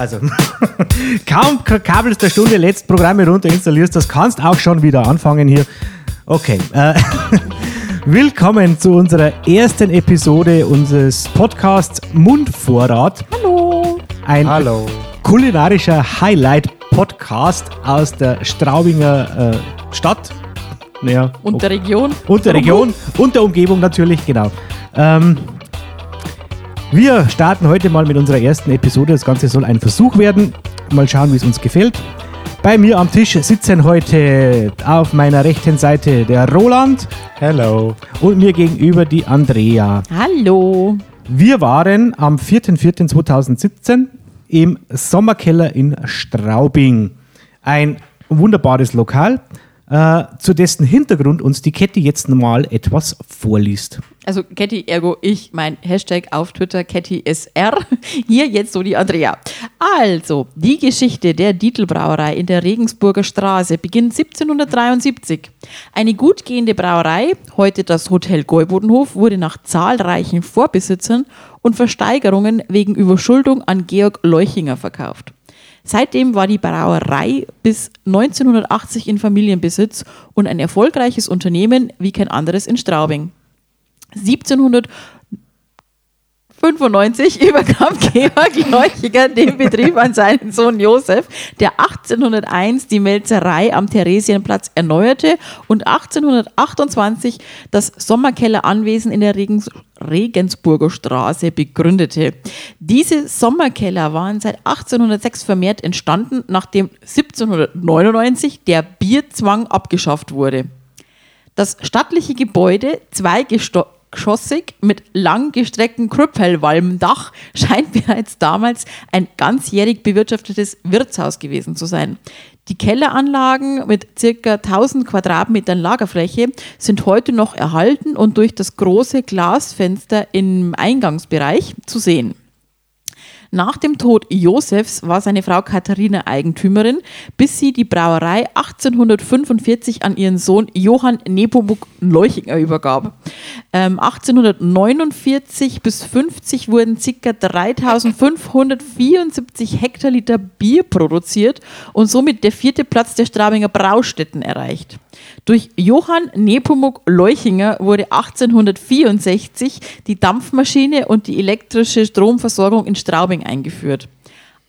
Also, kaum kabelst der Stunde letzte Programme runter installierst, das kannst auch schon wieder anfangen hier. Okay. Äh, willkommen zu unserer ersten Episode unseres Podcasts Mundvorrat. Hallo. Ein Hallo. kulinarischer Highlight-Podcast aus der Straubinger äh, Stadt. Naja, Und der Region. und der Region und der Umgebung natürlich, genau. Ähm, wir starten heute mal mit unserer ersten Episode. Das Ganze soll ein Versuch werden. Mal schauen, wie es uns gefällt. Bei mir am Tisch sitzen heute auf meiner rechten Seite der Roland Hello. und mir gegenüber die Andrea. Hallo. Wir waren am 4.4.2017 im Sommerkeller in Straubing. Ein wunderbares Lokal, äh, zu dessen Hintergrund uns die Kette jetzt mal etwas vorliest. Also Catty, ergo ich, mein Hashtag auf Twitter CattySR. Hier jetzt so die Andrea. Also, die Geschichte der Dietelbrauerei in der Regensburger Straße beginnt 1773. Eine gut gehende Brauerei, heute das Hotel Gäubodenhof, wurde nach zahlreichen Vorbesitzern und Versteigerungen wegen Überschuldung an Georg Leuchinger verkauft. Seitdem war die Brauerei bis 1980 in Familienbesitz und ein erfolgreiches Unternehmen wie kein anderes in Straubing. 1795 übergab Georg Leuchiger den Betrieb an seinen Sohn Josef, der 1801 die Melzerei am Theresienplatz erneuerte und 1828 das Sommerkelleranwesen in der Regens Regensburger Straße begründete. Diese Sommerkeller waren seit 1806 vermehrt entstanden, nachdem 1799 der Bierzwang abgeschafft wurde. Das stattliche Gebäude, zweigeschossig mit langgestrecktem Krüppelwalmdach, scheint bereits damals ein ganzjährig bewirtschaftetes Wirtshaus gewesen zu sein. Die Kelleranlagen mit ca. 1000 Quadratmetern Lagerfläche sind heute noch erhalten und durch das große Glasfenster im Eingangsbereich zu sehen. Nach dem Tod Josefs war seine Frau Katharina Eigentümerin, bis sie die Brauerei 1845 an ihren Sohn Johann Nepomuk Leuchinger übergab. Ähm, 1849 bis 50 wurden ca. 3574 Hektoliter Bier produziert und somit der vierte Platz der Straubinger Braustätten erreicht. Durch Johann Nepomuk Leuchinger wurde 1864 die Dampfmaschine und die elektrische Stromversorgung in Straubing eingeführt.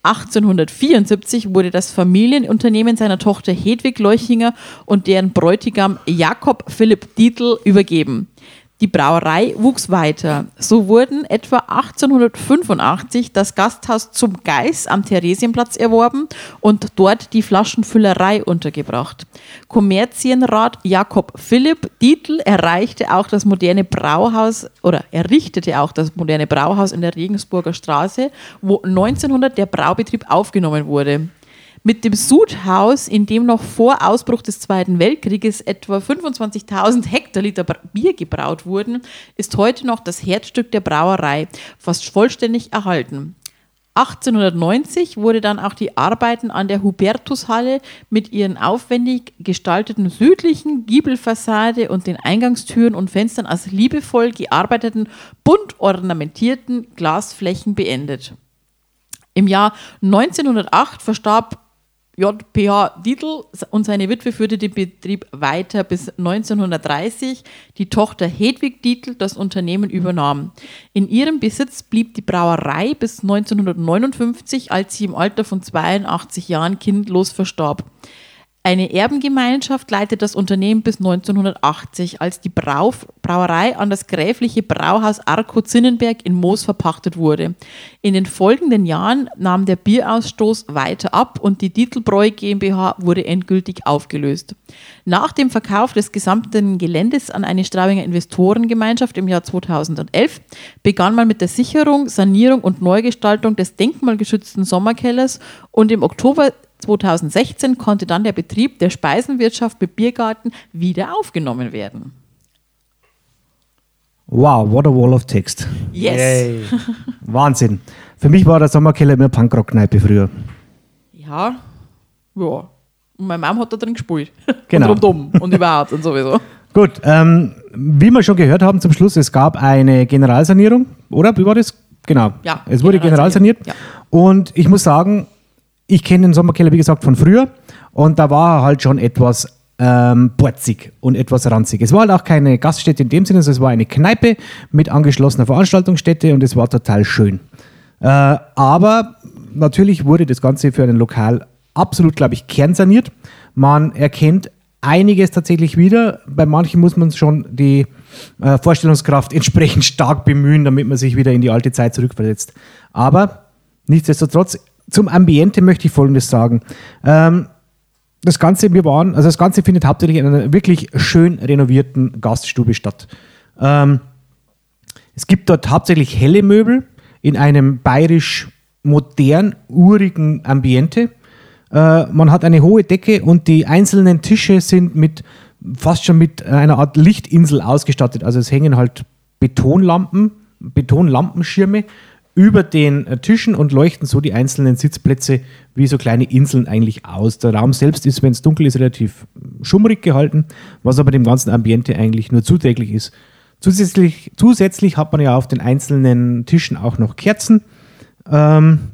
1874 wurde das Familienunternehmen seiner Tochter Hedwig Leuchinger und deren Bräutigam Jakob Philipp Dietl übergeben. Die Brauerei wuchs weiter. So wurden etwa 1885 das Gasthaus zum Geis am Theresienplatz erworben und dort die Flaschenfüllerei untergebracht. Kommerzienrat Jakob Philipp Dietl erreichte auch das moderne Brauhaus oder errichtete auch das moderne Brauhaus in der Regensburger Straße, wo 1900 der Braubetrieb aufgenommen wurde. Mit dem Sudhaus, in dem noch vor Ausbruch des Zweiten Weltkrieges etwa 25.000 Hektoliter Bier gebraut wurden, ist heute noch das Herzstück der Brauerei fast vollständig erhalten. 1890 wurde dann auch die Arbeiten an der Hubertushalle mit ihren aufwendig gestalteten südlichen Giebelfassade und den Eingangstüren und Fenstern aus liebevoll gearbeiteten, bunt ornamentierten Glasflächen beendet. Im Jahr 1908 verstarb JPH Dietl und seine Witwe führte den Betrieb weiter bis 1930. Die Tochter Hedwig Dietl das Unternehmen übernahm. In ihrem Besitz blieb die Brauerei bis 1959, als sie im Alter von 82 Jahren kindlos verstarb. Eine Erbengemeinschaft leitet das Unternehmen bis 1980, als die Brau Brauerei an das gräfliche Brauhaus Arco Zinnenberg in Moos verpachtet wurde. In den folgenden Jahren nahm der Bierausstoß weiter ab und die Dietelbräu GmbH wurde endgültig aufgelöst. Nach dem Verkauf des gesamten Geländes an eine Straubinger Investorengemeinschaft im Jahr 2011 begann man mit der Sicherung, Sanierung und Neugestaltung des denkmalgeschützten Sommerkellers und im Oktober 2016 konnte dann der Betrieb der Speisenwirtschaft mit Biergarten wieder aufgenommen werden. Wow, what a wall of text. Yes. Yay. Wahnsinn. Für mich war der Sommerkeller immer Punkrock-Kneipe früher. Ja. Ja. Und meine Mom hat da drin gespielt. Genau. Und rundum und überhaupt und sowieso. Gut, ähm, wie wir schon gehört haben zum Schluss, es gab eine Generalsanierung, oder? Wie war das? Genau. Ja, es wurde generalsaniert. Ja. Und ich muss sagen, ich kenne den Sommerkeller, wie gesagt, von früher. Und da war er halt schon etwas ähm, borzig und etwas ranzig. Es war halt auch keine Gaststätte in dem Sinne, sondern es war eine Kneipe mit angeschlossener Veranstaltungsstätte und es war total schön. Äh, aber natürlich wurde das Ganze für ein Lokal absolut, glaube ich, kernsaniert. Man erkennt einiges tatsächlich wieder. Bei manchen muss man schon die äh, Vorstellungskraft entsprechend stark bemühen, damit man sich wieder in die alte Zeit zurückversetzt. Aber nichtsdestotrotz, zum Ambiente möchte ich Folgendes sagen. Ähm, das Ganze, wir waren, also das Ganze findet hauptsächlich in einer wirklich schön renovierten Gaststube statt. Ähm, es gibt dort hauptsächlich helle Möbel in einem bayerisch modern, urigen Ambiente. Äh, man hat eine hohe Decke und die einzelnen Tische sind mit fast schon mit einer Art Lichtinsel ausgestattet. Also es hängen halt Betonlampen, Betonlampenschirme über den äh, Tischen und leuchten so die einzelnen Sitzplätze wie so kleine Inseln eigentlich aus. Der Raum selbst ist, wenn es dunkel ist, relativ schummrig gehalten, was aber dem ganzen Ambiente eigentlich nur zuträglich ist. Zusätzlich, zusätzlich hat man ja auf den einzelnen Tischen auch noch Kerzen. Ähm,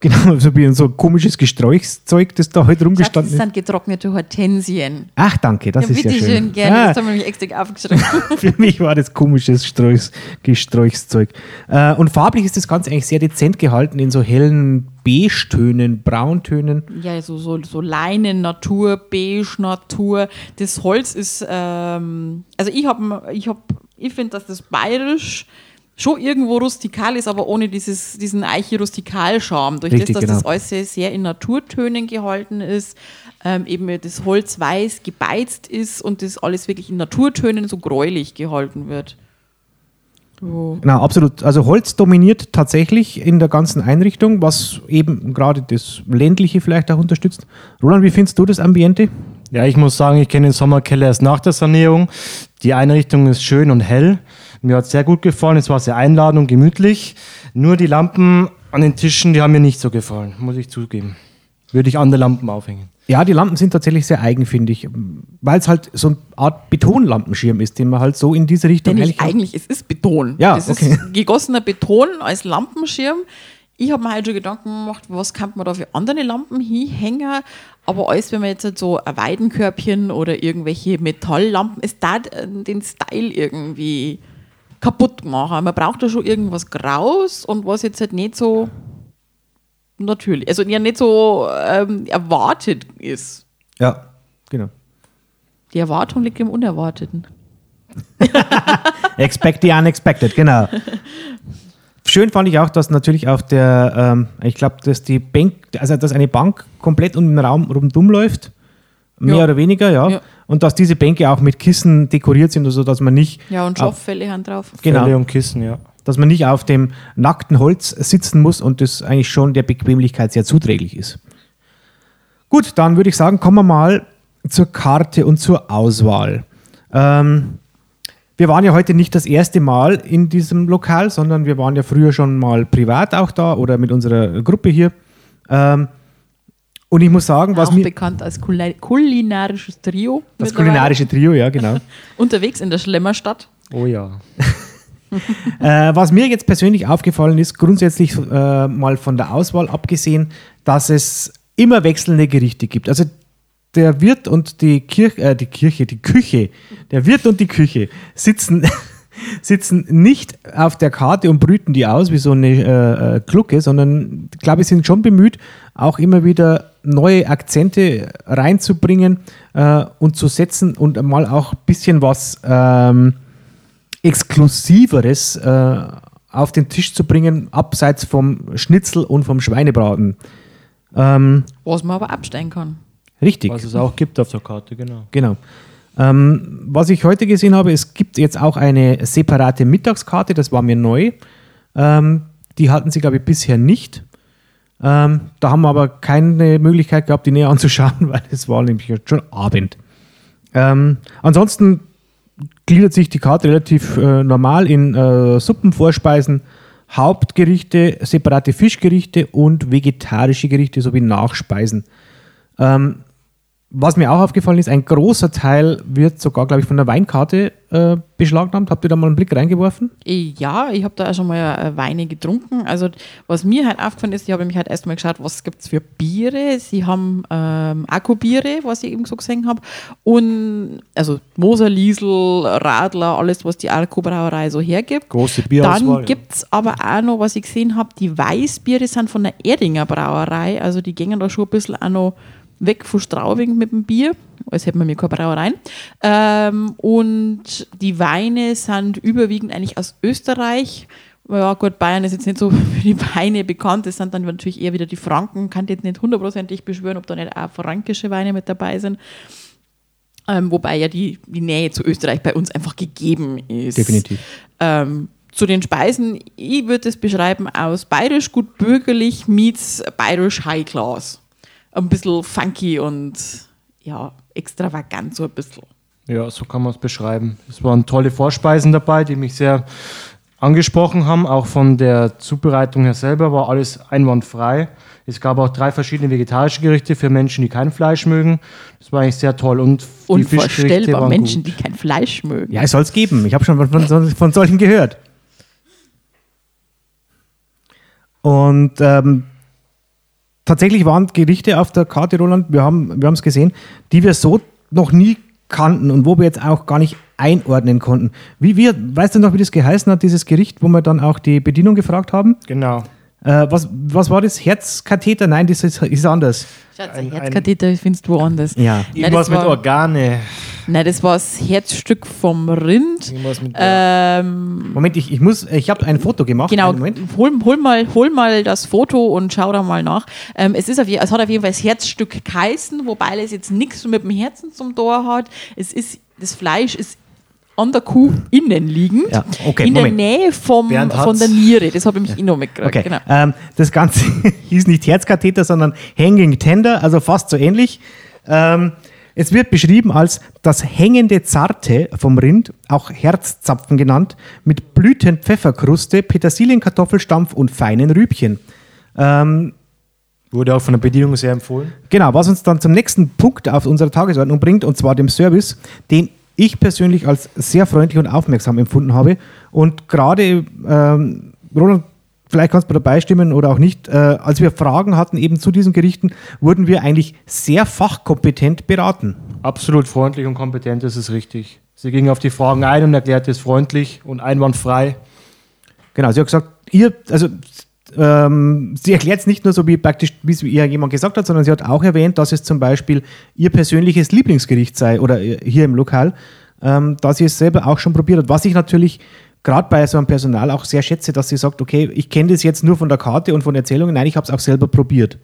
Genau, so wie so ein komisches Gesträuchszeug, das da heute rumgestanden ist. Das sind getrocknete Hortensien. Ach, danke, das ja, ist ja schön. schön, gerne. Ah, das haben wir nämlich extra aufgeschrieben. Für mich war das komisches Streuchs, Gesträuchszeug. Äh, und farblich ist das Ganze eigentlich sehr dezent gehalten in so hellen Beige-Tönen, Brauntönen. Ja, so, so, so Leinen, Natur, Beige, Natur. Das Holz ist, ähm, also ich habe, ich, hab, ich finde, dass das bayerisch schon irgendwo rustikal ist, aber ohne dieses, diesen Eiche-Rustikal-Charme. Durch Richtig, das, dass genau. das alles sehr in Naturtönen gehalten ist, ähm, eben das Holz weiß gebeizt ist und das alles wirklich in Naturtönen so gräulich gehalten wird. Oh. Genau, absolut. Also Holz dominiert tatsächlich in der ganzen Einrichtung, was eben gerade das ländliche vielleicht auch unterstützt. Roland, wie findest du das Ambiente? Ja, ich muss sagen, ich kenne den Sommerkeller erst nach der Sanierung. Die Einrichtung ist schön und hell. Mir hat es sehr gut gefallen. Es war sehr einladend und gemütlich. Nur die Lampen an den Tischen, die haben mir nicht so gefallen, muss ich zugeben. Würde ich andere Lampen aufhängen. Ja, die Lampen sind tatsächlich sehr eigen, finde ich. Weil es halt so eine Art Betonlampenschirm ist, den man halt so in diese Richtung. Denn eigentlich, eigentlich es ist Beton. Ja, das okay. ist gegossener Beton als Lampenschirm. Ich habe mir halt schon Gedanken gemacht, was kann man da für andere Lampen hinhängen. Aber alles, wenn man jetzt halt so ein Weidenkörbchen oder irgendwelche Metalllampen, es da den Style irgendwie kaputt machen. Man braucht da schon irgendwas Graus und was jetzt halt nicht so natürlich, also ja nicht so ähm, erwartet ist. Ja, genau. Die Erwartung liegt im Unerwarteten. Expect the unexpected, genau. Schön fand ich auch, dass natürlich auf der, ähm, ich glaube, dass die Bank, also dass eine Bank komplett um den Raum rundum läuft, mehr ja. oder weniger, ja. ja und dass diese Bänke auch mit Kissen dekoriert sind, also dass man nicht. Ja, und Schauffälle haben drauf. Genau. Fälle und Kissen, ja. Dass man nicht auf dem nackten Holz sitzen muss und das eigentlich schon der Bequemlichkeit sehr zuträglich ist. Gut, dann würde ich sagen, kommen wir mal zur Karte und zur Auswahl. Ähm, wir waren ja heute nicht das erste Mal in diesem Lokal, sondern wir waren ja früher schon mal privat auch da oder mit unserer Gruppe hier. Ähm, und ich muss sagen, was auch mir. bekannt als kulinarisches Trio. Das kulinarische Trio, ja, genau. Unterwegs in der Schlemmerstadt. Oh ja. äh, was mir jetzt persönlich aufgefallen ist, grundsätzlich äh, mal von der Auswahl abgesehen, dass es immer wechselnde Gerichte gibt. Also der Wirt und die Kirche, äh, die Kirche, die Küche, der Wirt und die Küche sitzen, sitzen nicht auf der Karte und brüten die aus wie so eine äh, äh Glucke, sondern ich glaube, sie sind schon bemüht, auch immer wieder neue Akzente reinzubringen äh, und zu setzen und mal auch ein bisschen was ähm, Exklusiveres äh, auf den Tisch zu bringen, abseits vom Schnitzel und vom Schweinebraten. Ähm, was man aber abstellen kann. Richtig. Was es auch gibt auf der Karte, genau. Genau. Ähm, was ich heute gesehen habe, es gibt jetzt auch eine separate Mittagskarte, das war mir neu. Ähm, die hatten sie, glaube ich, bisher nicht. Ähm, da haben wir aber keine Möglichkeit gehabt, die näher anzuschauen, weil es war nämlich schon Abend. Ähm, ansonsten gliedert sich die Karte relativ äh, normal in äh, Suppenvorspeisen, Hauptgerichte, separate Fischgerichte und vegetarische Gerichte sowie Nachspeisen. Ähm, was mir auch aufgefallen ist, ein großer Teil wird sogar, glaube ich, von der Weinkarte äh, beschlagnahmt. Habt ihr da mal einen Blick reingeworfen? Ja, ich habe da auch schon mal äh, Weine getrunken. Also was mir halt aufgefallen ist, ich habe mich halt erstmal geschaut, was gibt es für Biere. Sie haben ähm, Akkubiere, was ich eben so gesehen habe. Und also Moser, Liesel, Radler, alles, was die Akkubrauerei so hergibt. Große Bierauswahl. Dann gibt es aber auch noch, was ich gesehen habe, die Weißbiere sind von der Erdinger Brauerei. Also die gehen da schon ein bisschen auch noch weg von Straubing mit dem Bier, als hätten wir mir keine Brauereien. Ähm, und die Weine sind überwiegend eigentlich aus Österreich. Ja, gut, Bayern ist jetzt nicht so für die Weine bekannt. Das sind dann natürlich eher wieder die Franken. Kann jetzt nicht hundertprozentig beschwören, ob da nicht auch fränkische Weine mit dabei sind. Ähm, wobei ja die, die Nähe zu Österreich bei uns einfach gegeben ist. Definitiv. Ähm, zu den Speisen, ich würde es beschreiben aus bayerisch gut bürgerlich meets bayerisch High Class ein bisschen funky und ja, extravagant so ein bisschen. Ja, so kann man es beschreiben. Es waren tolle Vorspeisen dabei, die mich sehr angesprochen haben. Auch von der Zubereitung her selber war alles einwandfrei. Es gab auch drei verschiedene vegetarische Gerichte für Menschen, die kein Fleisch mögen. Das war eigentlich sehr toll. Und die Unvorstellbar, Menschen, gut. die kein Fleisch mögen. Ja, es soll es geben. Ich habe schon von, von, von, solchen gehört. Und ähm, tatsächlich waren Gerichte auf der Karte, Roland, wir haben wir es gesehen, die wir so noch nie kannten und wo wir jetzt auch gar nicht einordnen konnten. Wie wir, weißt du noch, wie das geheißen hat, dieses Gericht, wo wir dann auch die Bedienung gefragt haben? Genau. Äh, was, was war das? Herzkatheter? Nein, das ist, ist anders. Schatz, ein, Herzkatheter findest du woanders. Ja. Irgendwas mit Organe. Nein, das war das Herzstück vom Rind. Ähm, Moment, ich, ich muss, ich habe ein Foto gemacht. Genau, hol, hol, mal, hol mal das Foto und schau da mal nach. Ähm, es, ist auf, es hat auf jeden Fall das Herzstück geheißen, wobei es jetzt nichts mit dem Herzen zum Tor hat. Es ist, das Fleisch ist an der Kuh innen liegend, ja, okay, in Moment. der Nähe vom, von der Niere. Das habe ich mich ja. eh noch mitgekriegt. Okay. Genau. Ähm, das Ganze hieß nicht Herzkatheter, sondern Hanging Tender, also fast so ähnlich. Ähm, es wird beschrieben als das hängende Zarte vom Rind, auch Herzzapfen genannt, mit Blütenpfefferkruste, Petersilienkartoffelstampf und feinen Rübchen. Ähm, Wurde auch von der Bedienung sehr empfohlen. Genau, was uns dann zum nächsten Punkt auf unserer Tagesordnung bringt, und zwar dem Service, den ich persönlich als sehr freundlich und aufmerksam empfunden habe. Und gerade, ähm, Roland, vielleicht kannst du dabei stimmen oder auch nicht, äh, als wir Fragen hatten eben zu diesen Gerichten, wurden wir eigentlich sehr fachkompetent beraten. Absolut freundlich und kompetent, das ist richtig. Sie ging auf die Fragen ein und erklärte es freundlich und einwandfrei. Genau, sie hat gesagt, ihr, also ähm, sie erklärt es nicht nur so, wie praktisch, wie es ihr jemand gesagt hat, sondern sie hat auch erwähnt, dass es zum Beispiel ihr persönliches Lieblingsgericht sei oder hier im Lokal, ähm, da sie es selber auch schon probiert hat. Was ich natürlich gerade bei so einem Personal auch sehr schätze, dass sie sagt, okay, ich kenne das jetzt nur von der Karte und von Erzählungen, nein, ich habe es auch selber probiert.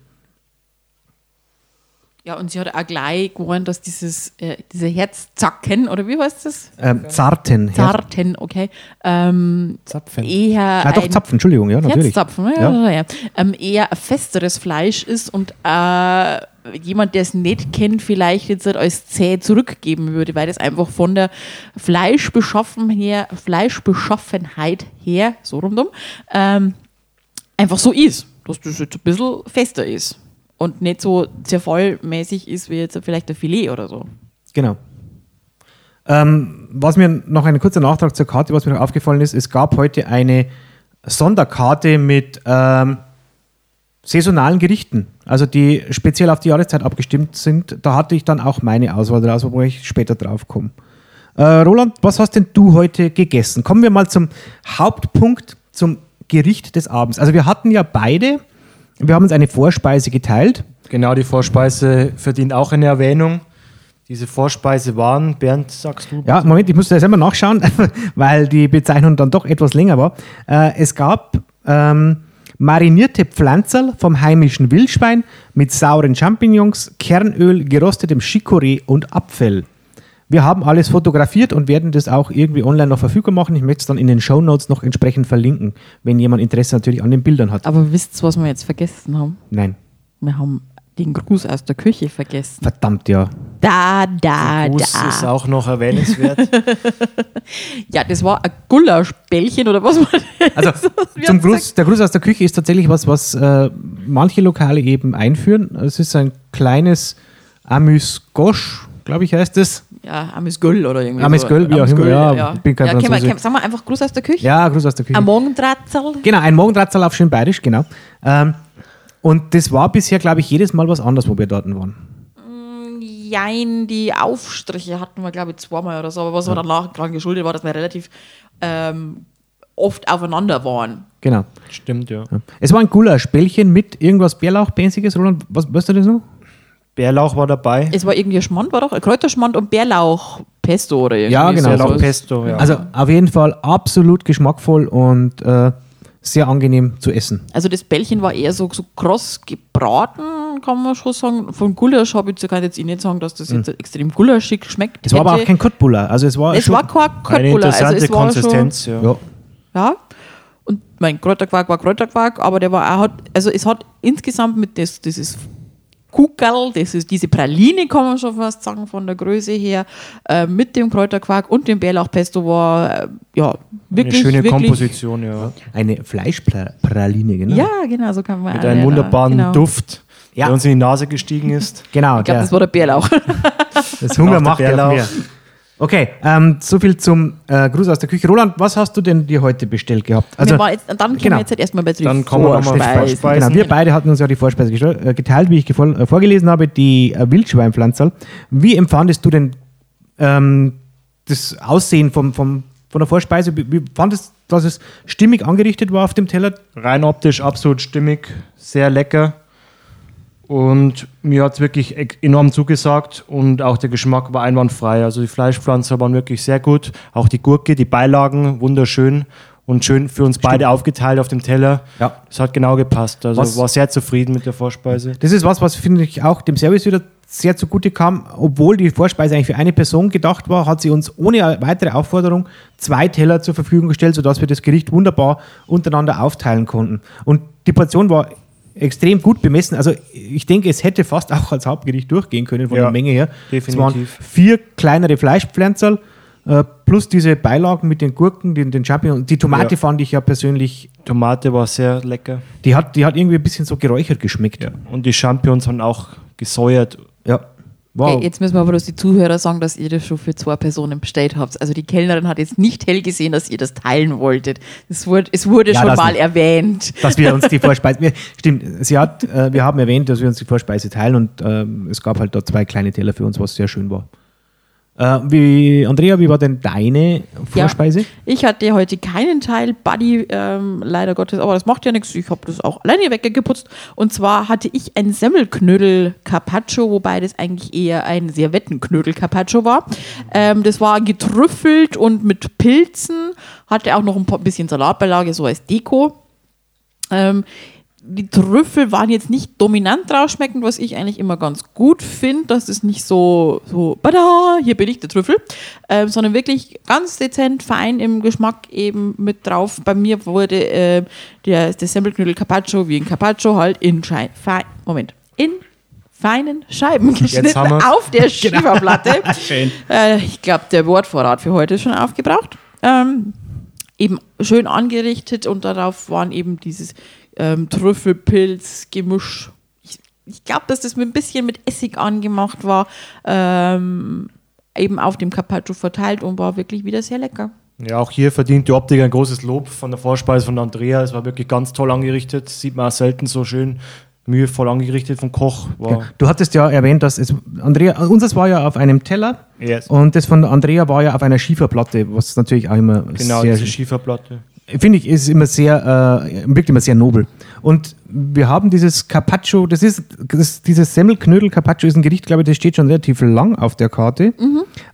Ja, und sie hat auch gleich gewarnt, dass dieses, äh, diese Herzzacken, oder wie heißt das? Ähm, Zarten. Zarten, okay. Ähm, Zapfen. Eher ja, doch, Zapfen, Entschuldigung, ja, natürlich. Herzzapfen, ja, ja. ja. Ähm, eher ein festeres Fleisch ist und äh, jemand, der es nicht kennt, vielleicht jetzt halt als zäh zurückgeben würde, weil das einfach von der Fleischbeschaffen her, Fleischbeschaffenheit her, so rundum, ähm, einfach so ist, dass das jetzt ein bisschen fester ist und nicht so zerfallmäßig ist wie jetzt vielleicht ein Filet oder so. Genau. Ähm, was mir noch ein kurzer Nachtrag zur Karte, was mir noch aufgefallen ist, es gab heute eine Sonderkarte mit ähm, saisonalen Gerichten, also die speziell auf die Jahreszeit abgestimmt sind. Da hatte ich dann auch meine Auswahl draus, wo ich später drauf komme. Äh, Roland, was hast denn du heute gegessen? Kommen wir mal zum Hauptpunkt, zum Gericht des Abends. Also wir hatten ja beide wir haben uns eine Vorspeise geteilt. Genau, die Vorspeise verdient auch eine Erwähnung. Diese Vorspeise waren, Bernd, sagst du? Ja, Moment, ich musste das immer nachschauen, weil die Bezeichnung dann doch etwas länger war. Äh, es gab ähm, marinierte Pflanzerl vom heimischen Wildschwein mit sauren Champignons, Kernöl, gerostetem Chicorée und Apfel. Wir haben alles fotografiert und werden das auch irgendwie online noch verfügbar machen. Ich möchte es dann in den Show Notes noch entsprechend verlinken, wenn jemand Interesse natürlich an den Bildern hat. Aber wisst ihr, was wir jetzt vergessen haben? Nein. Wir haben den Gruß aus der Küche vergessen. Verdammt, ja. Da, da, der Gruß da. ist auch noch erwähnenswert. ja, das war ein Gulaschbällchen oder was war das? Also zum Gruß, der Gruß aus der Küche ist tatsächlich was, was äh, manche Lokale eben einführen. Es ist ein kleines Amüs Gosch, glaube ich, heißt es. Ja, Amüsgöl oder irgendwie Amüsgöl, so. wie auch immer, Amüsgöl, ja, bin kein ja, können wir, sagen wir einfach Gruß aus der Küche? Ja, Gruß aus der Küche. Am Morgendratzel. Genau, ein Morgendrahtzahl auf schön bayerisch, genau. Ähm, und das war bisher, glaube ich, jedes Mal was anderes, wo wir dort waren. Jein, die Aufstriche hatten wir, glaube ich, zweimal oder so, aber was wir danach dran geschuldet war, dass wir relativ ähm, oft aufeinander waren. Genau. Stimmt, ja. Ja. Es war ein Gulasch-Bällchen mit irgendwas Bärlauch-mäßiges, Roland. Was, weißt du das noch? Bärlauch war dabei. Es war irgendwie ein Schmand, war doch ein Kräuterschmand und Bärlauch Pesto oder irgendwie Ja, genau. so. Bärlauch So. Pesto, ja. Also auf jeden Fall absolut geschmackvoll und äh, sehr angenehm zu essen. Also das Bällchen war eher so, so kross gebraten, kann man schon sagen. Von Gulasch habe ich, kann jetzt eh nicht sagen, dass das jetzt extrem gulaschig schmeckt. Mhm. Es war aber hätte. auch kein Köttbullar. Also es war Es schon, war kein Eine Köttbullar, also interessante es war Konsistenz, ja. ja. Schon, ja. Und mein Kräuterquark war Kräuterquark, aber der war auch, hat, also es hat insgesamt mit das, dieses Kuckerl, das ist diese Praline, kann man schon fast sagen, von der Größe her, äh, mit dem Kräuterquark und dem Bärlauchpesto war, äh, ja, Eine wirklich, schöne wirklich, Komposition, ja. eine Fleischpraline, genau. Ja, genau, so kann man Mit einem wunderbaren genau. Duft, Ja. der uns in die Nase gestiegen ist. Genau, Ich glaube, das war der Bärlauch. das Hunger macht Bärlauch. mehr. Okay, ähm, so viel zum äh, Gruß aus der Küche. Roland, was hast du denn dir heute bestellt gehabt? wir waren jetzt, dann kommen genau. wir jetzt halt erstmal bei den Dann kommen wir noch mal Vorspeisen. Vorspeisen. Genau, wir beide hatten uns ja die Vorspeise äh, geteilt, wie ich äh, vorgelesen habe, die äh, Wildschweinpflanzerl. Wie empfandest du denn ähm, das Aussehen vom, vom, von der Vorspeise? Wie, wie fandest du, dass es stimmig angerichtet war auf dem Teller? Rein optisch absolut stimmig, sehr lecker. Und mir hat es wirklich ex- enorm zugesagt und auch der Geschmack war einwandfrei. Also die Fleischpflanzen waren wirklich sehr gut. Auch die Gurke, die Beilagen, wunderschön und schön für uns beide aufgeteilt auf dem Teller. Ja. Es hat genau gepasst. Also Was- war sehr zufrieden mit der Vorspeise. Das ist was, was finde ich auch dem Service wieder sehr zugute kam. Obwohl die Vorspeise eigentlich für eine Person gedacht war, hat sie uns ohne weitere Aufforderung zwei Teller zur Verfügung gestellt, sodass wir das Gericht wunderbar untereinander aufteilen konnten. Und die Portion war extrem gut bemessen. Also ich denke, es hätte fast auch als Hauptgericht durchgehen können von Ja, der Menge her. Es waren definitiv. vier kleinere Fleischpflanzerl äh, plus diese Beilagen mit den Gurken, den, den Champignons. Die Tomate Ja. fand ich ja persönlich, Tomate war sehr lecker. die hat, die hat irgendwie ein bisschen so geräuchert geschmeckt. Und die Champignons waren auch gesäuert. Ja. Wow. Okay, jetzt müssen wir aber bloß die Zuhörer sagen, dass ihr das schon für zwei Personen bestellt habt. Also die Kellnerin hat jetzt nicht hell gesehen, dass ihr das teilen wolltet. Es wurde, es wurde Ja, schon mal nicht. erwähnt. dass wir uns die Vorspeise. Wir, stimmt, sie hat, äh, wir haben erwähnt, dass wir uns die Vorspeise teilen und ähm, es gab halt da zwei kleine Teller für uns, was sehr schön war. Äh, wie, Andrea, wie war denn deine Vorspeise? Ich hatte heute keinen Teil, Buddy, ähm, leider Gottes, aber das macht ja nichts. Ich habe das auch alleine weggeputzt. Und zwar hatte ich ein Semmelknödel Carpaccio, wobei das eigentlich eher ein Servettenknödel Carpaccio war. Ähm, das war getrüffelt und mit Pilzen, hatte auch noch ein paar- bisschen Salatbeilage, so als Deko. Ähm, die Trüffel waren jetzt nicht dominant rausschmeckend, was ich eigentlich immer ganz gut finde, dass es nicht so, so, bada, hier bin ich der Trüffel, ähm, sondern wirklich ganz dezent, fein im Geschmack eben mit drauf. Bei mir wurde äh, der, der Semmelknödel Carpaccio wie ein Carpaccio halt in Schein, fein, Moment, in feinen Scheiben geschnitten auf der Schieferplatte. Schön. Äh, ich glaube, der Wortvorrat für heute ist schon aufgebraucht. Ähm, eben schön angerichtet und darauf waren eben dieses ähm, Trüffelpilz-Gemisch. Ich, ich glaube, dass das mit ein bisschen mit Essig angemacht war, ähm, eben auf dem Carpaccio verteilt und war wirklich wieder sehr lecker. Ja, auch hier verdient die Optik ein großes Lob von der Vorspeise von Andrea. Es war wirklich ganz toll angerichtet. Sieht man auch selten so schön mühevoll angerichtet vom Koch. War Du hattest ja erwähnt, dass es, Andrea, unseres war ja auf einem Teller Yes. und das von Andrea war ja auf einer Schieferplatte, was natürlich auch immer genau sehr, diese Schieferplatte. Finde ich, ist immer sehr, äh, wirkt immer sehr nobel. Und wir haben dieses Carpaccio, das ist, das, dieses Semmelknödel Carpaccio ist ein Gericht, glaube ich, das steht schon relativ lang auf der Karte,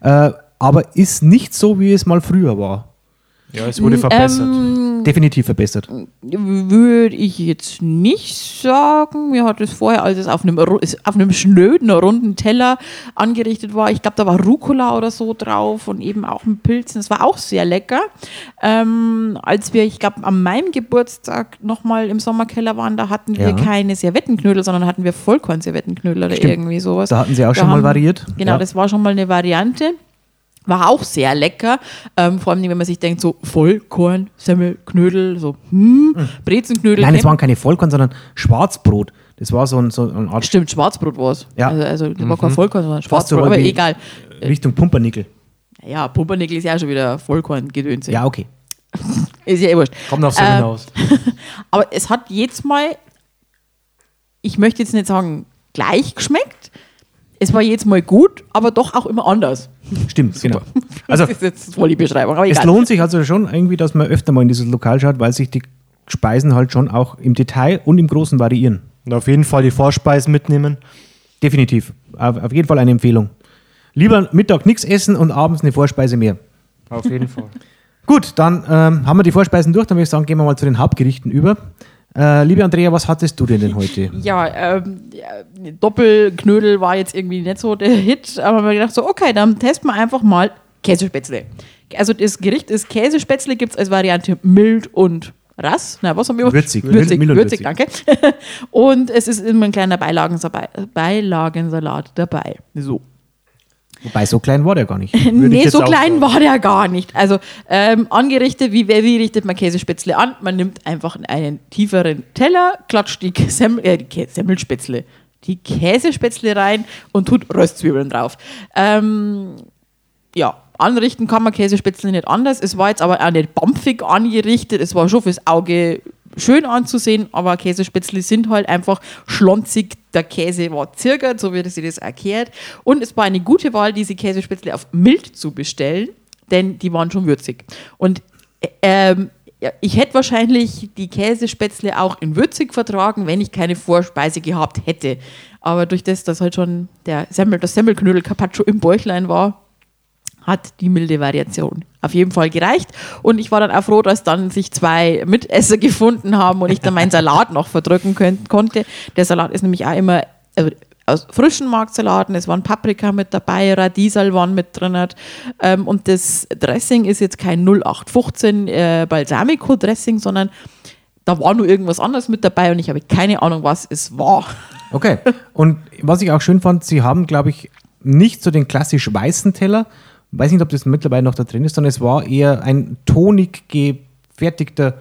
äh, aber ist nicht so, wie es mal früher war. Ja, es wurde verbessert. Ähm, Definitiv verbessert. Würde ich jetzt nicht sagen. Mir hat es vorher, als es auf einem, es auf einem schnöden, runden Teller angerichtet war, ich glaube, da war Rucola oder so drauf und eben auch mit Pilzen. Das war auch sehr lecker. Ähm, als wir, ich glaube, an meinem Geburtstag nochmal im Sommerkeller waren, da hatten wir Ja. keine Servettenknödel, sondern hatten wir Vollkorn-Servettenknödel oder Stimmt. irgendwie sowas. Da hatten sie auch Da schon mal haben- variiert. Genau, Ja. das war schon mal eine Variante. War auch sehr lecker. Ähm, vor allem, wenn man sich denkt, so Vollkorn, Semmel, Knödel, so hm, Brezenknödel. Nein, es waren keine Vollkorn, sondern Schwarzbrot. Das war so, ein, so eine Art Stimmt, Schwarzbrot war es. Ja. Also, also das war kein Vollkorn, sondern Schwarzbrot, aber egal. Richtung Pumpernickel. Ja, Pumpernickel ist ja auch schon wieder Vollkorn-Gedöns. Ja, okay. Ist ja eh wurscht. Kommt auf so Ähm, hinaus. Aber es hat jetzt mal, ich möchte jetzt nicht sagen gleich geschmeckt, es war jetzt mal gut, aber doch auch immer anders. Stimmt, genau. Also, das ist jetzt voll die Beschreibung, aber es egal. lohnt sich also schon irgendwie, dass man öfter mal in dieses Lokal schaut, weil sich die Speisen halt schon auch im Detail und im Großen variieren. Und auf jeden Fall die Vorspeisen mitnehmen. Definitiv. Auf, auf jeden Fall eine Empfehlung. Lieber Mittag nichts essen und abends eine Vorspeise mehr. Auf jeden Fall. Gut, dann ähm, haben wir die Vorspeisen durch. Dann würde ich sagen, gehen wir mal zu den Hauptgerichten über. Äh, liebe Andrea, was hattest du denn, denn heute? Ja, ähm, Doppelknödel war jetzt irgendwie nicht so der Hit, aber wir haben gedacht so, okay, dann testen wir einfach mal Käsespätzle. Also das Gericht ist Käsespätzle, gibt es als Variante mild und rass. Na, was haben wir? Würzig. Würzig, würzig, würzig. danke. und es ist immer ein kleiner Beilagensalat, Beilagensalat dabei. So. Wobei, so klein war der gar nicht. Nee, so klein sagen. war der gar nicht. Also ähm, angerichtet, wie, wie richtet man Käsespätzle an? Man nimmt einfach einen tieferen Teller, klatscht die, Semmel, äh, die Semmelspätzle, die Käsespätzle rein und tut Röstzwiebeln drauf. Ähm, ja, anrichten kann man Käsespätzle nicht anders. Es war jetzt aber auch nicht bampfig angerichtet. Es war schon fürs Auge schön anzusehen, aber Käsespätzle sind halt einfach schlonzig. Der Käse war zirkert, so wird sie das erklärt. Und es war eine gute Wahl, diese Käsespätzle auf mild zu bestellen, denn die waren schon würzig. Und äh, ähm, ich hätte wahrscheinlich die Käsespätzle auch in würzig vertragen, wenn ich keine Vorspeise gehabt hätte. Aber durch das, dass halt schon der Semmel, das Semmelknödel Carpaccio im Bäuchlein war, hat die milde Variation auf jeden Fall gereicht. Und ich war dann auch froh, dass dann sich zwei Mitesser gefunden haben und ich dann meinen Salat noch verdrücken könnt, konnte. Der Salat ist nämlich auch immer also aus frischen Marksalaten. Es waren Paprika mit dabei, Radiesal waren mit drin. Ähm, und das Dressing ist jetzt kein 0815 äh, Balsamico-Dressing, sondern da war nur irgendwas anderes mit dabei und ich habe keine Ahnung, was es war. Okay. Und was ich auch schön fand, sie haben, glaube ich, nicht so den klassisch weißen Teller. Weiß nicht, ob das mittlerweile noch da drin ist, sondern es war eher ein tonig gefertigter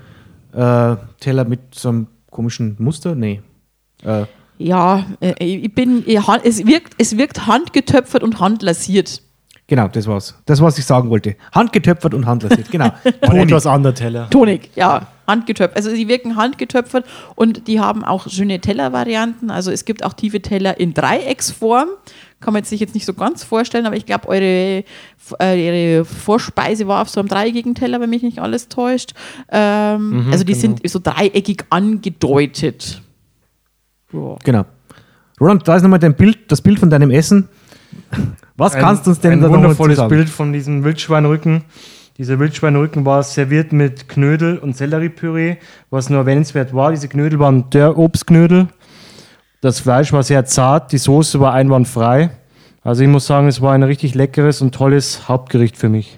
äh, Teller mit so einem komischen Muster. Nee. Äh, Ja, äh, ich bin, ich, es wirkt, es wirkt handgetöpfert und handlasiert. genau, das war's. Das, was ich sagen wollte. Handgetöpfert und handlasiert. Genau. Ein etwas anderer Teller. Tonig, ja, handgetöpfert. Also sie wirken handgetöpfert und die haben auch schöne Tellervarianten. Also es gibt auch tiefe Teller in Dreiecksform. Kann man sich jetzt nicht so ganz vorstellen, aber ich glaube, eure, äh, ihre Vorspeise war auf so einem dreieckigen Teller, wenn mich nicht alles täuscht. Ähm, also die sind so dreieckig angedeutet. Ja. Genau. Roland, da ist nochmal dein Bild, das Bild von deinem Essen. Was kannst du uns denn ein da mal wundervolles sagen? Bild von diesem Wildschweinrücken. Dieser Wildschweinrücken war serviert mit Knödel und Selleriepüree, was nur erwähnenswert war. Diese Knödel waren Dörrobstknödel. Das Fleisch war sehr zart, die Soße war einwandfrei. Also ich muss sagen, es war ein richtig leckeres und tolles Hauptgericht für mich.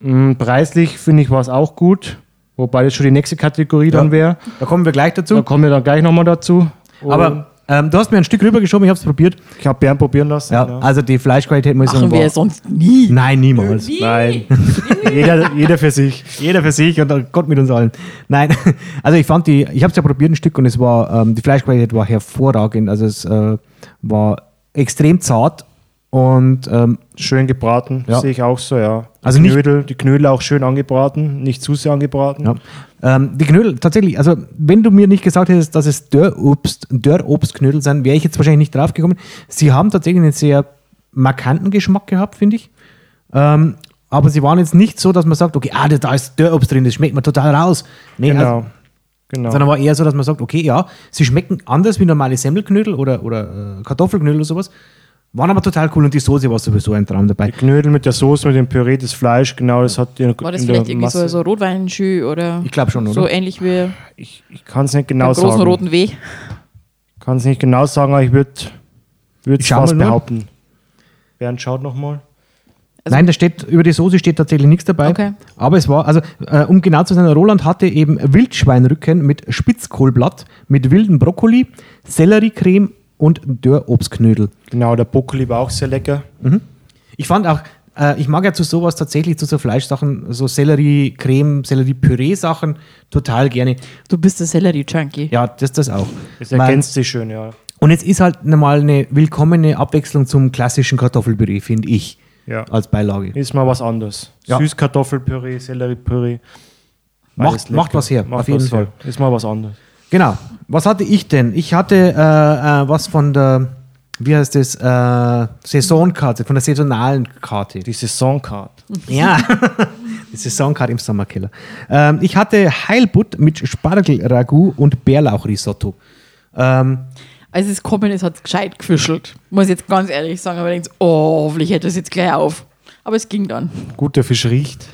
Mm, Preislich finde ich war es auch gut, wobei das schon die nächste Kategorie dann wäre. Da kommen wir gleich Da dazu. kommen wir dann gleich nochmal dazu. Aber ähm, du hast mir ein Stück rübergeschoben, ich habe es probiert. ich habe Bernd probieren lassen. Ja, genau. also die Fleischqualität muss ich Machen sagen, wir war- sonst nie. Nein, niemals. Nie. Nein. jeder, jeder für sich. Jeder für sich und Gott mit uns allen. Nein, also ich fand die, ich habe es ja probiert ein Stück und es war, ähm, die Fleischqualität war hervorragend. Also es äh, war extrem zart und ähm, Schön gebraten, Ja. sehe ich auch so, ja. Die Also nicht- Knödel, die Knödel auch schön angebraten, nicht zu sehr angebraten. ja. Ähm, die Knödel, tatsächlich, also wenn du mir nicht gesagt hättest, dass es Dörrobst, Dörrobstknödel sind, wäre ich jetzt wahrscheinlich nicht drauf gekommen. Sie haben tatsächlich einen sehr markanten Geschmack gehabt, finde ich. Ähm, aber sie waren jetzt nicht so, dass man sagt, okay, ah, da- da ist Dörrobst drin, das schmeckt mir total raus. Nee, also, Genau. genau. Sondern war eher so, dass man sagt, okay, ja, sie schmecken anders wie normale Semmelknödel oder, oder äh, Kartoffelknödel oder sowas, waren aber total cool und die Soße war sowieso ein Traum dabei. die Knödel mit der Soße, mit dem Püree, das Fleisch, genau, das hat in, War das in der vielleicht irgendwie so, Masse- so Rotweinschü oder Ich glaube schon, so oder? ähnlich wie Ich, ich kann es nicht genau großen sagen. roten W? Kann es nicht genau sagen, aber ich würde würd Ich schau fast behaupten. Bernd schaut nochmal. Also- Nein, da steht, über die Soße steht tatsächlich nichts dabei. Okay. Aber es war, also äh, um genau zu sein, Roland hatte eben Wildschweinrücken mit Spitzkohlblatt, mit wilden Brokkoli, Selleriecreme und Dörrobstknödel. Genau, der Brokkoli war auch sehr lecker. Ich fand auch, Äh, ich mag ja zu sowas tatsächlich, zu so Fleischsachen, so Sellerie-Creme, Sellerie-Püree-Sachen total gerne. Du bist der Sellerie-Junkie. Ja, das das auch. Das ergänzt sich schön, ja. Und jetzt ist halt mal eine willkommene Abwechslung zum klassischen Kartoffelpüree, finde ich, ja. als Beilage. Ist mal was anderes. Ja. Süßkartoffelpüree, Selleriepüree. Macht- macht was her, Macht auf jeden was Fall. Her. Ist mal was anderes. Genau. Was hatte ich denn? Ich hatte äh, äh, was von der, wie heißt das, äh, Saisonkarte, von der saisonalen Karte. Die Saisoncard. Ja, die Saisonkarte im Sommerkeller. Ähm, ich hatte Heilbutt mit Spargel-Ragout und Bärlauchrisotto. Ähm, Als es gekommen ist, hat es gescheit gefischelt. Muss ich jetzt ganz ehrlich sagen. Aber denkt, oh, hoffentlich hätte es jetzt gleich auf. Aber es ging dann. Guter Fisch riecht.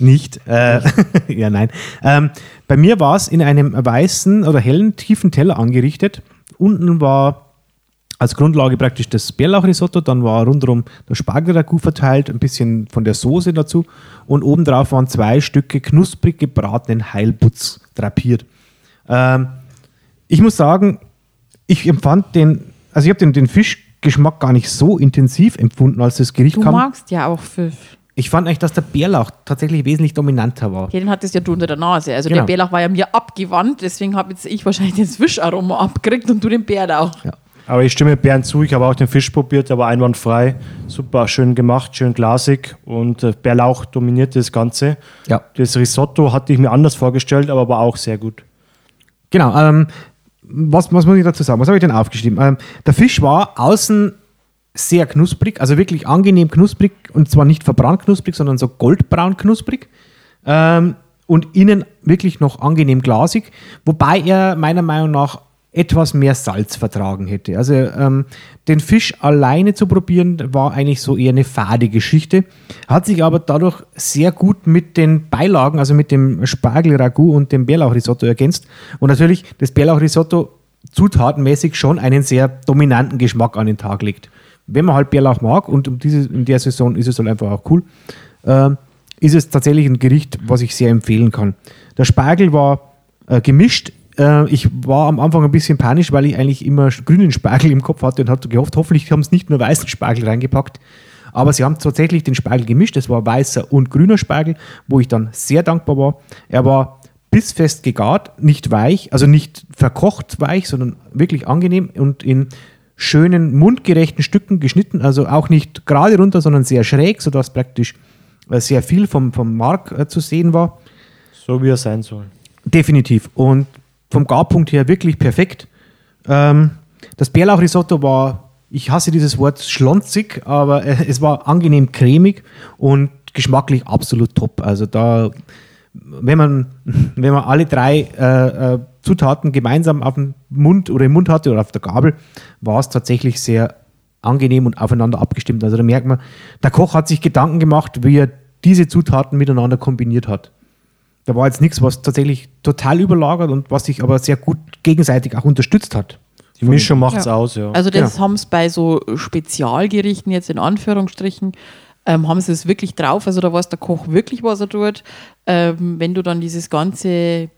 Nicht. Äh, ja, nein. Ähm, bei mir war es in einem weißen oder hellen, tiefen Teller angerichtet. Unten war als Grundlage praktisch das Bärlauchrisotto, dann war rundherum der Spargelragout verteilt, ein bisschen von der Soße dazu und obendrauf waren zwei Stücke knusprig gebratenen Heilbutz drapiert. Ähm, ich muss sagen, ich empfand den, also ich habe den, den Fischgeschmack gar nicht so intensiv empfunden, als das Gericht Du kam. magst ja auch Fisch. Ich fand eigentlich, dass der Bärlauch tatsächlich wesentlich dominanter war. Ja, den hattest ja du unter der Nase. Also Genau. der Bärlauch war ja mir abgewandt, deswegen habe jetzt ich wahrscheinlich das Fischaroma abgekriegt und du den Bärlauch. Aber ich stimme Bernd zu, ich habe auch den Fisch probiert, der war einwandfrei. Super, schön gemacht, schön glasig und äh, Bärlauch dominiert das Ganze. Ja. Das Risotto hatte ich mir anders vorgestellt, aber war auch sehr gut. Genau. Ähm, was, was muss ich dazu sagen? Was habe ich denn aufgeschrieben? Ähm, der Fisch war außen sehr knusprig, also wirklich angenehm knusprig und zwar nicht verbrannt knusprig, sondern so goldbraun knusprig. Ähm, und innen wirklich noch angenehm glasig, wobei er meiner Meinung nach etwas mehr Salz vertragen hätte. Also ähm, den Fisch alleine zu probieren, war eigentlich so eher eine fade Geschichte, hat sich aber dadurch sehr gut mit den Beilagen, also mit dem Spargel-Ragout und dem Bärlauchrisotto ergänzt. Und natürlich das Bärlauchrisotto zutatenmäßig schon einen sehr dominanten Geschmack an den Tag legt. Wenn man halt Bärlauch mag und um diese, in der Saison ist es halt einfach auch cool, ähm, ist es tatsächlich ein Gericht, was ich sehr empfehlen kann. Der Spargel war äh, gemischt. Äh, ich war am Anfang ein bisschen panisch, weil ich eigentlich immer grünen Spargel im Kopf hatte und hatte gehofft, hoffentlich haben es nicht nur weißen Spargel reingepackt. Aber sie haben tatsächlich den Spargel gemischt. Es war weißer und grüner Spargel, wo ich dann sehr dankbar war. Er war bissfest gegart, nicht weich, also nicht verkocht weich, sondern wirklich angenehm und in schönen, mundgerechten Stücken geschnitten. Also auch nicht gerade runter, sondern sehr schräg, sodass praktisch äh, sehr viel vom, vom Mark äh, zu sehen war. So wie er sein soll. Definitiv. Und vom Garpunkt her wirklich perfekt. Ähm, das Bärlauchrisotto war, ich hasse dieses Wort, schlonzig, aber äh, es war angenehm cremig und geschmacklich absolut top. Also da, wenn man, wenn man alle drei äh, äh, Zutaten gemeinsam auf dem Mund oder im Mund hatte oder auf der Gabel, war es tatsächlich sehr angenehm und aufeinander abgestimmt. Also da merkt man, der Koch hat sich Gedanken gemacht, wie er diese Zutaten miteinander kombiniert hat. Da war jetzt nichts, was tatsächlich total überlagert und was sich aber sehr gut gegenseitig auch unterstützt hat. Die Mischung macht es Ja. aus, ja. Also das Genau. haben es bei so Spezialgerichten jetzt in Anführungsstrichen, ähm, haben sie es wirklich drauf. Also da weiß der Koch wirklich, was er tut. Ähm, wenn du dann dieses ganze,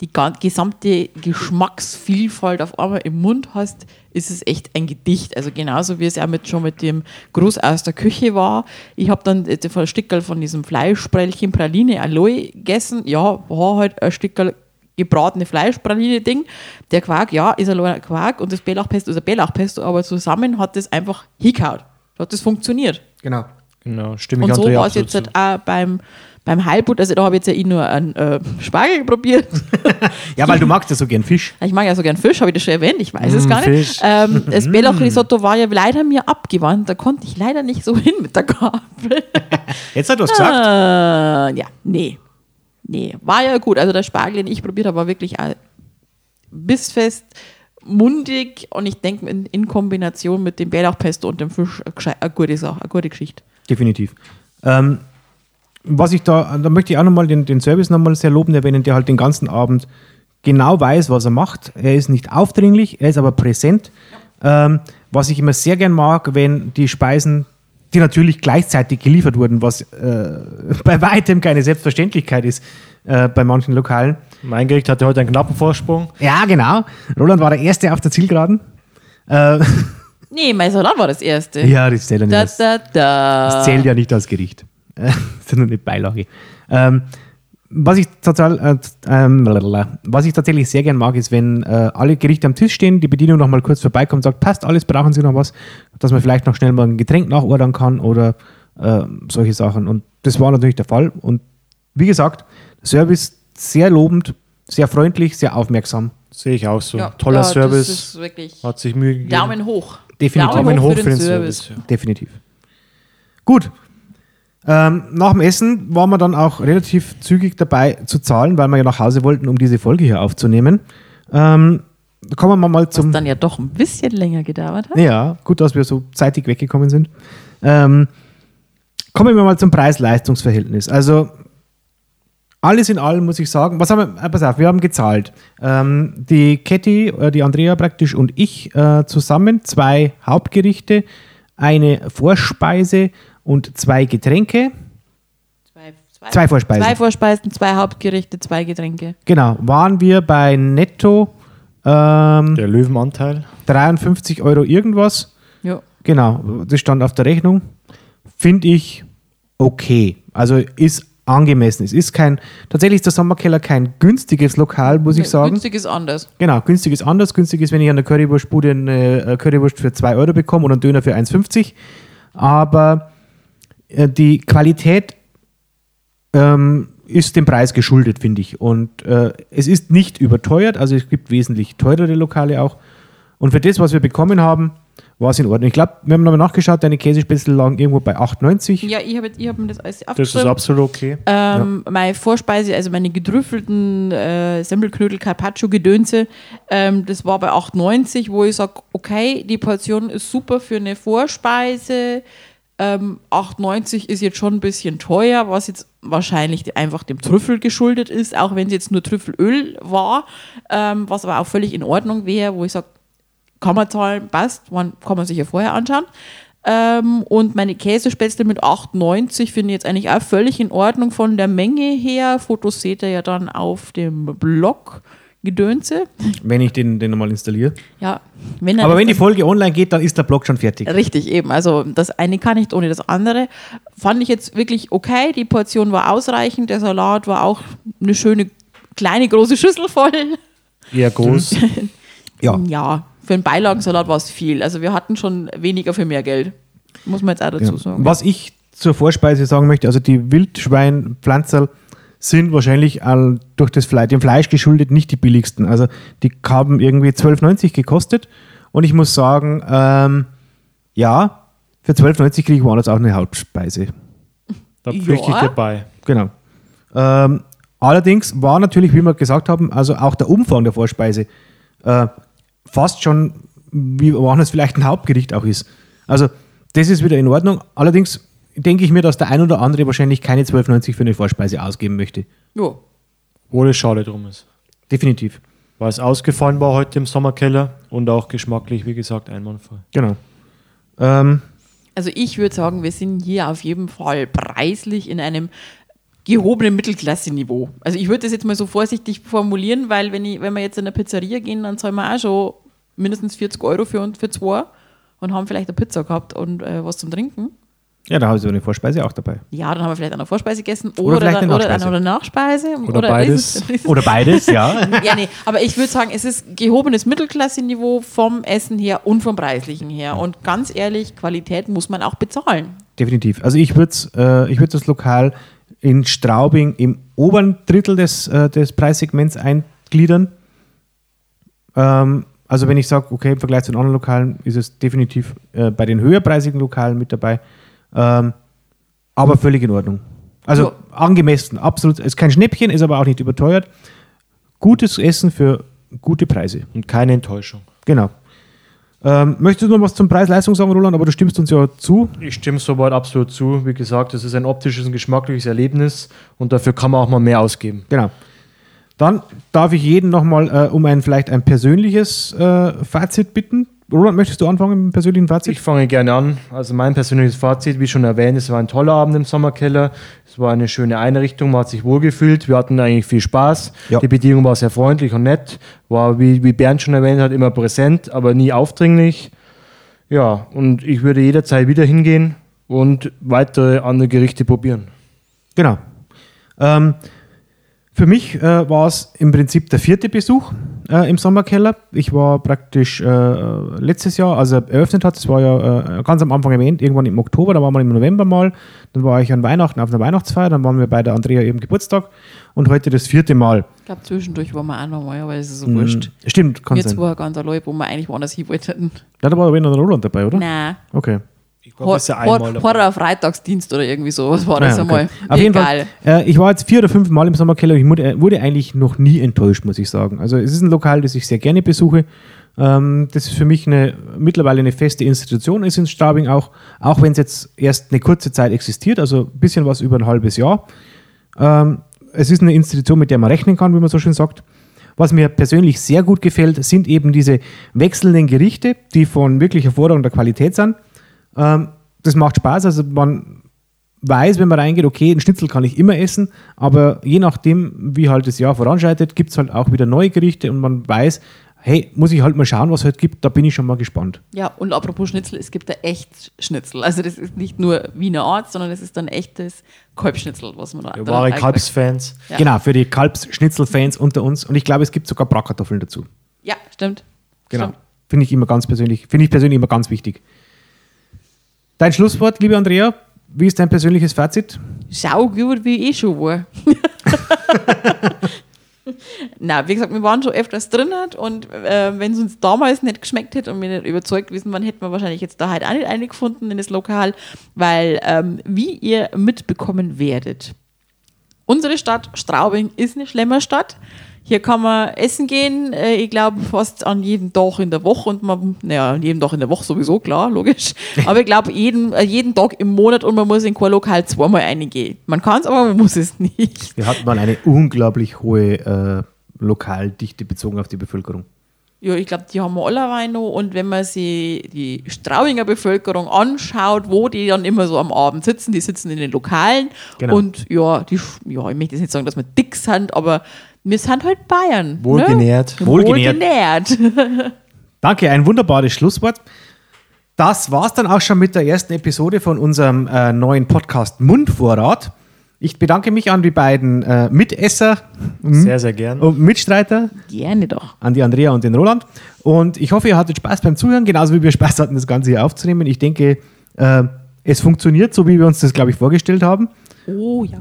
die gesamte Geschmacksvielfalt auf einmal im Mund hast, ist es echt ein Gedicht. Also genauso wie es auch mit, schon mit dem Gruß aus der Küche war. Ich habe dann äh, ein Stückel von diesem Fleischsprellchen Praline Aloe gegessen. Ja, war halt ein Stückel gebratene Fleischpraline-Ding. Der Quark, ja, ist ein Quark und das Bärlauchpesto ist ein Bärlauchpesto, aber zusammen hat das einfach hingehauen. Da hat das funktioniert. Genau. genau, stimme ich Und so war es jetzt halt auch beim, beim Heilbutt. Also da habe ich jetzt ja eh nur einen äh, Spargel probiert. Ja, weil du magst ja so gern Fisch. ich mag ja so gern Fisch, habe ich das schon erwähnt? Ich weiß es gar nicht. Fisch. Ähm, das Bärlauchrisotto war ja leider mir abgewandt. Da konnte ich leider nicht so hin mit der Gabel. Jetzt hat du was gesagt. Äh, ja, nee. Nee, war ja gut. Also der Spargel, den ich probiert habe, war wirklich bissfest, mundig und ich denke in, in Kombination mit dem Bärlauchpesto und dem Fisch eine geschei- eine gute Sache, eine gute Geschichte. Definitiv. Ähm, was ich da, da möchte ich auch nochmal den, den Service nochmal sehr lobend erwähnen, der halt den ganzen Abend genau weiß, was er macht. Er ist nicht aufdringlich, er ist aber präsent. Ähm, was ich immer sehr gern mag, wenn die Speisen, die natürlich gleichzeitig geliefert wurden, was äh, bei weitem keine Selbstverständlichkeit ist äh, bei manchen Lokalen. Mein Gericht hatte heute einen knappen Vorsprung. Ja, genau. Roland war der Erste auf der Zielgeraden. Äh, Nee, mein Salat war das erste. Ja, das zählt ja nicht. Da, da, da. Das zählt ja nicht als Gericht. das ist nur eine Beilage. Ähm, was, ich total, äh, ähm, lalalala. was ich tatsächlich sehr gern mag, ist, wenn äh, alle Gerichte am Tisch stehen, die Bedienung noch mal kurz vorbeikommt und sagt, passt alles, brauchen Sie noch was, dass man vielleicht noch schnell mal ein Getränk nachordern kann oder äh, solche Sachen. Und das war natürlich der Fall. Und wie gesagt, Service sehr lobend, sehr freundlich, sehr aufmerksam. Sehe ich auch so. Ja, Toller ja, Das Service. ist wirklich Hat sich Mühe gegeben. Daumen hoch. Definitiv. Daumen hoch für den Service. ja. Definitiv. Gut. Ähm, nach dem Essen waren wir dann auch relativ zügig dabei zu zahlen, weil wir ja nach Hause wollten, um diese Folge hier aufzunehmen. Ähm, kommen wir mal zum. Was dann ja doch ein bisschen länger gedauert hat. Ja, gut, dass wir so zeitig weggekommen sind. Ähm, kommen wir mal zum Preis-Leistungs-Verhältnis. Also alles in allem muss ich sagen, was haben wir, äh, pass auf, wir haben gezahlt. Ähm, die Ketty, äh, die Andrea praktisch und ich äh, zusammen zwei Hauptgerichte, eine Vorspeise und zwei Getränke. Zwei, zwei, Zwei Vorspeisen. Zwei Vorspeisen, zwei Hauptgerichte, zwei Getränke. Genau, waren wir bei netto ähm, Der Löwenanteil. 53 Euro irgendwas. Ja. Genau, das stand auf der Rechnung. Finde ich okay. Also ist angemessen. Es ist kein, tatsächlich ist der Sommerkeller kein günstiges Lokal, muss ich sagen. Günstig ist anders. Genau, günstig ist anders. Günstig ist, wenn ich an der Currywurstbude eine äh, Currywurst für 2 Euro bekomme oder einen Döner für 1,50. Aber die Qualität ähm, ist dem Preis geschuldet, finde ich. Und äh, es ist nicht überteuert, also es gibt wesentlich teurere Lokale auch. Und für das, was wir bekommen haben, war es in Ordnung. Ich glaube, wir haben nochmal nachgeschaut, deine Käsespätzle lagen irgendwo bei 8,90. Ja, ich habe ich hab mir das alles Das ist absolut okay. Ähm, Meine Vorspeise, also meine gedrüffelten äh, Semmelknödel, Carpaccio, Gedönse, ähm, das war bei 8,90, wo ich sage, okay, die Portion ist super für eine Vorspeise. Ähm, 8,90 ist jetzt schon ein bisschen teuer, was jetzt wahrscheinlich einfach dem Trüffel geschuldet ist, auch wenn es jetzt nur Trüffelöl war, ähm, was aber auch völlig in Ordnung wäre, wo ich sage, kann man zahlen, passt, man, kann man sich ja vorher anschauen. Ähm, und meine Käsespätzle mit 8,90 finde ich jetzt eigentlich auch völlig in Ordnung von der Menge her. Fotos seht ihr ja dann auf dem Blog Gedönse. Wenn ich den, den nochmal installiere. Ja, wenn Aber wenn die Folge online geht, dann ist der Blog schon fertig. Richtig, eben. Also das eine kann nicht ohne das andere. Fand ich jetzt wirklich okay. Die Portion war ausreichend. Der Salat war auch eine schöne, kleine, große Schüssel voll. Eher groß. Ja. Ja, für einen Beilagensalat war es viel. Also wir hatten schon weniger für mehr Geld. Muss man jetzt auch dazu Ja. sagen. Was ich zur Vorspeise sagen möchte, also die Wildschweinpflanzerl sind wahrscheinlich all durch das Fleisch, dem Fleisch geschuldet nicht die billigsten. Also die haben irgendwie 12,90 gekostet und ich muss sagen, ähm, ja, für 12,90 kriege ich woanders auch eine Hauptspeise. Da pflichte ich Ja. dabei. Genau. Ähm, allerdings war natürlich, wie wir gesagt haben, also auch der Umfang der Vorspeise äh, fast schon, wie woanders vielleicht ein Hauptgericht auch ist. Also das ist wieder in Ordnung. Allerdings denke ich mir, dass der ein oder andere wahrscheinlich keine 12,90 für eine Vorspeise ausgeben möchte. Ja. Wo es schade drum ist. Definitiv. Weil es ausgefallen war heute im Sommerkeller und auch geschmacklich, wie gesagt, einwandfrei. Genau. Ähm, Also ich würde sagen, wir sind hier auf jeden Fall preislich in einem gehobenen Mittelklasse-Niveau. Also ich würde das jetzt mal so vorsichtig formulieren, weil wenn, ich, wenn wir jetzt in eine Pizzeria gehen, dann zahlen wir auch schon mindestens 40 Euro für, uns- für zwei und haben vielleicht eine Pizza gehabt und äh, was zum Trinken. Ja, da habe ich so eine Vorspeise auch dabei. Ja, dann haben wir vielleicht eine Vorspeise gegessen Oder oder, vielleicht eine oder, Nachspeise. oder Nachspeise. Oder beides. das ist- Oder beides, ja. ja, nee, aber ich würde sagen, es ist gehobenes Mittelklasse-Niveau vom Essen her und vom Preislichen her. Und ganz ehrlich, Qualität muss man auch bezahlen. Definitiv. Also ich würde äh, ich würd das Lokal in Straubing im oberen Drittel des, äh, des Preissegments eingliedern. Ähm, also wenn ich sage, okay, im Vergleich zu den anderen Lokalen ist es definitiv äh, bei den höherpreisigen Lokalen mit dabei. Ähm, aber völlig in Ordnung. Also angemessen, absolut. Ist kein Schnäppchen, ist aber auch nicht überteuert. Gutes Essen für gute Preise. Und keine Enttäuschung. Genau. Ähm, möchtest du noch was zum Preis-Leistung sagen, Roland? Aber du stimmst uns ja zu. Ich stimme soweit absolut zu. Wie gesagt, es ist ein optisches und geschmackliches Erlebnis und dafür kann man auch mal mehr ausgeben. Genau. Dann darf ich jeden nochmal äh, um ein vielleicht ein persönliches äh, Fazit bitten. Roland, möchtest du anfangen mit dem persönlichen Fazit? Ich fange gerne an. Also mein persönliches Fazit, wie schon erwähnt, es war ein toller Abend im Sommerkeller. Es war eine schöne Einrichtung, man hat sich wohlgefühlt. Wir hatten eigentlich viel Spaß. Ja. Die Bedienung war sehr freundlich und nett. War, wie, wie Bernd schon erwähnt hat, immer präsent, aber nie aufdringlich. Ja, und ich würde jederzeit wieder hingehen und weitere andere Gerichte probieren. Genau. Ähm, für mich äh, war es im Prinzip der vierte Besuch äh, im Sommerkeller. Ich war praktisch äh, letztes Jahr, als er eröffnet hat, das war ja äh, ganz am Anfang erwähnt, irgendwann im Oktober, da waren wir im November mal, dann war ich an Weihnachten auf einer Weihnachtsfeier, dann waren wir bei der Andrea eben Geburtstag und heute das vierte Mal. Ich glaube, zwischendurch waren wir auch noch mal, aber es ist so wurscht. Stimmt, kann Wir sein. zwei ganz allein, wo wir eigentlich woanders hin wollten. Ja, da war aber noch der Roland dabei, oder? Nein. Okay. Ich glaube, das ist ja einmal. Horror Freitagsdienst oder irgendwie sowas war das ja, einmal. okay. Auf jeden Egal. Fall, äh, ich war jetzt vier oder fünf Mal im Sommerkeller und ich wurde, äh, wurde eigentlich noch nie enttäuscht, muss ich sagen. Also es ist ein Lokal, das ich sehr gerne besuche. Ähm, das ist für mich eine, mittlerweile eine feste Institution ist in Straubing auch, auch wenn es jetzt erst eine kurze Zeit existiert, also ein bisschen was über ein halbes Jahr. Ähm, es ist eine Institution, mit der man rechnen kann, wie man so schön sagt. Was mir persönlich sehr gut gefällt, sind eben diese wechselnden Gerichte, die von wirklich hervorragender Qualität sind. Ähm, das macht Spaß, also man weiß, wenn man reingeht, okay, einen Schnitzel kann ich immer essen, aber je nachdem, wie halt das Jahr voranschreitet, gibt es halt auch wieder neue Gerichte und man weiß, hey, muss ich halt mal schauen, was es halt gibt, da bin ich schon mal gespannt. Ja, und apropos Schnitzel, es gibt da echt Schnitzel. Also das ist nicht nur Wiener Art, sondern es ist dann echtes Kalbschnitzel, was man da da wahre. Kalbsfans. Ja. Genau, für die Kalbsschnitzel-Fans unter uns und ich glaube, es gibt sogar Bratkartoffeln dazu. Ja, stimmt. Genau. Stimmt. Finde ich immer ganz persönlich, finde ich persönlich immer ganz wichtig. Dein Schlusswort, liebe Andrea, wie ist dein persönliches Fazit? Schau gut, wie ich schon war. Na, wie gesagt, wir waren schon öfters drin und äh, wenn es uns damals nicht geschmeckt hätte und wir nicht überzeugt wissen, wann hätten wir wahrscheinlich jetzt da halt auch nicht eingefunden in das Lokal, weil ähm, wie ihr mitbekommen werdet, unsere Stadt Straubing ist eine Schlemmerstadt. Hier kann man essen gehen, äh, ich glaube fast an jedem Tag in der Woche und man, naja, an jedem Tag in der Woche sowieso, klar, logisch. Aber ich glaube jeden, äh, jeden Tag im Monat und man muss in kein Lokal zweimal reingehen. Man kann es, aber man muss es nicht. Wir hatten mal eine unglaublich hohe äh, Lokaldichte bezogen auf die Bevölkerung. Ja, ich glaube, die haben wir alle noch. Und wenn man sich die Straubinger Bevölkerung anschaut, wo die dann immer so am Abend sitzen, die sitzen in den Lokalen. Genau. Und ja, die, ja, ich möchte jetzt nicht sagen, dass wir dick sind, aber wir sind halt Bayern. Wohlgenährt. Ne? Wohlgenährt. Wohlgenährt. Danke, ein wunderbares Schlusswort. Das war's dann auch schon mit der ersten Episode von unserem äh, neuen Podcast Mundvorrat. Ich bedanke mich an die beiden äh, Mitesser Sehr, sehr gern. und Mitstreiter, Gerne doch. an die Andrea und den Roland. Und ich hoffe, ihr hattet Spaß beim Zuhören, genauso wie wir Spaß hatten, das Ganze hier aufzunehmen. Ich denke, äh, es funktioniert, so wie wir uns das, glaube ich, vorgestellt haben. Oh ja.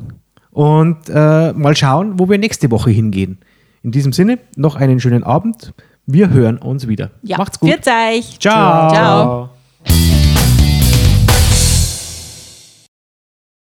Und äh, mal schauen, wo wir nächste Woche hingehen. In diesem Sinne, noch einen schönen Abend. Wir hören uns wieder. ja. Macht's gut. Euch. Ciao. Ciao. Ciao.